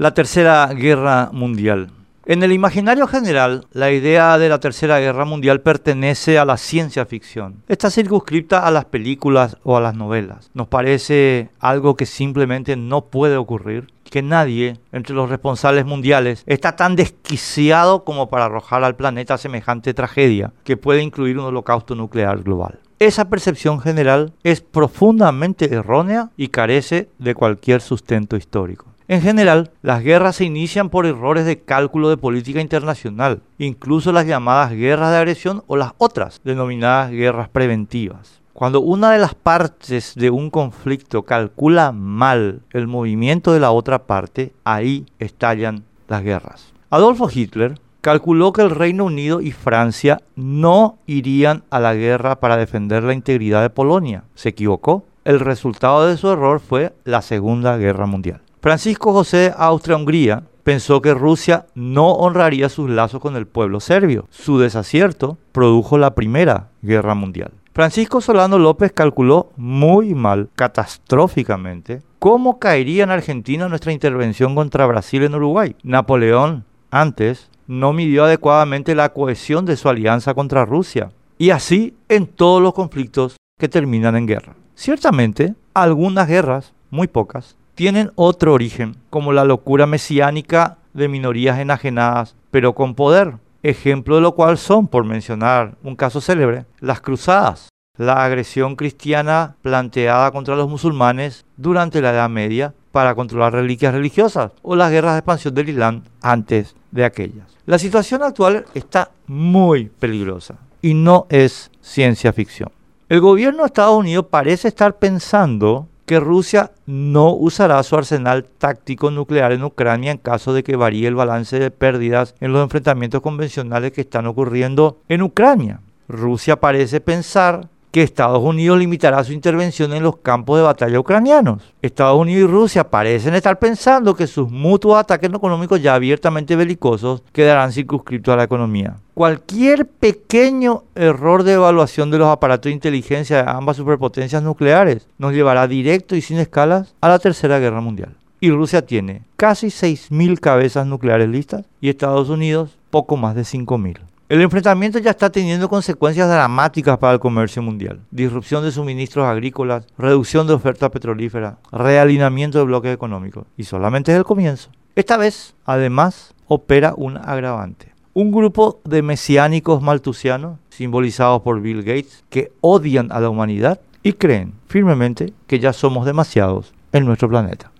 La Tercera Guerra Mundial. En el imaginario general, la idea de la Tercera Guerra Mundial pertenece a la ciencia ficción. Está circunscripta a las películas o a las novelas. Nos parece algo que simplemente no puede ocurrir, que nadie entre los responsables mundiales está tan desquiciado como para arrojar al planeta semejante tragedia que puede incluir un holocausto nuclear global. Esa percepción general es profundamente errónea y carece de cualquier sustento histórico. En general, las guerras se inician por errores de cálculo de política internacional, incluso las llamadas guerras de agresión o las otras, denominadas guerras preventivas. Cuando una de las partes de un conflicto calcula mal el movimiento de la otra parte, ahí estallan las guerras. Adolfo Hitler calculó que el Reino Unido y Francia no irían a la guerra para defender la integridad de Polonia. Se equivocó. El resultado de su error fue la Segunda Guerra Mundial. Francisco José de Austria-Hungría pensó que Rusia no honraría sus lazos con el pueblo serbio. Su desacierto produjo la Primera Guerra Mundial. Francisco Solano López calculó muy mal, catastróficamente, cómo caería en Argentina nuestra intervención contra Brasil en Uruguay. Napoleón, antes, no midió adecuadamente la cohesión de su alianza contra Rusia. Y así en todos los conflictos que terminan en guerra. Ciertamente, algunas guerras, muy pocas, tienen otro origen, como la locura mesiánica de minorías enajenadas, pero con poder. Ejemplo de lo cual son, por mencionar un caso célebre, las cruzadas, la agresión cristiana planteada contra los musulmanes durante la Edad Media para controlar reliquias religiosas o las guerras de expansión del Islam antes de aquellas. La situación actual está muy peligrosa y no es ciencia ficción. El gobierno de Estados Unidos parece estar pensando que Rusia no usará su arsenal táctico nuclear en Ucrania en caso de que varíe el balance de pérdidas en los enfrentamientos convencionales que están ocurriendo en Ucrania. Rusia parece pensar que Estados Unidos limitará su intervención en los campos de batalla ucranianos. Estados Unidos y Rusia parecen estar pensando que sus mutuos ataques económicos ya abiertamente belicosos quedarán circunscritos a la economía. Cualquier pequeño error de evaluación de los aparatos de inteligencia de ambas superpotencias nucleares nos llevará directo y sin escalas a la Tercera Guerra Mundial. Y Rusia tiene casi 6.000 cabezas nucleares listas y Estados Unidos poco más de 5.000. El enfrentamiento ya está teniendo consecuencias dramáticas para el comercio mundial. Disrupción de suministros agrícolas, reducción de oferta petrolífera, realineamiento de bloques económicos. Y solamente es el comienzo. Esta vez, además, opera un agravante. Un grupo de mesiánicos maltusianos, simbolizados por Bill Gates, que odian a la humanidad y creen firmemente que ya somos demasiados en nuestro planeta.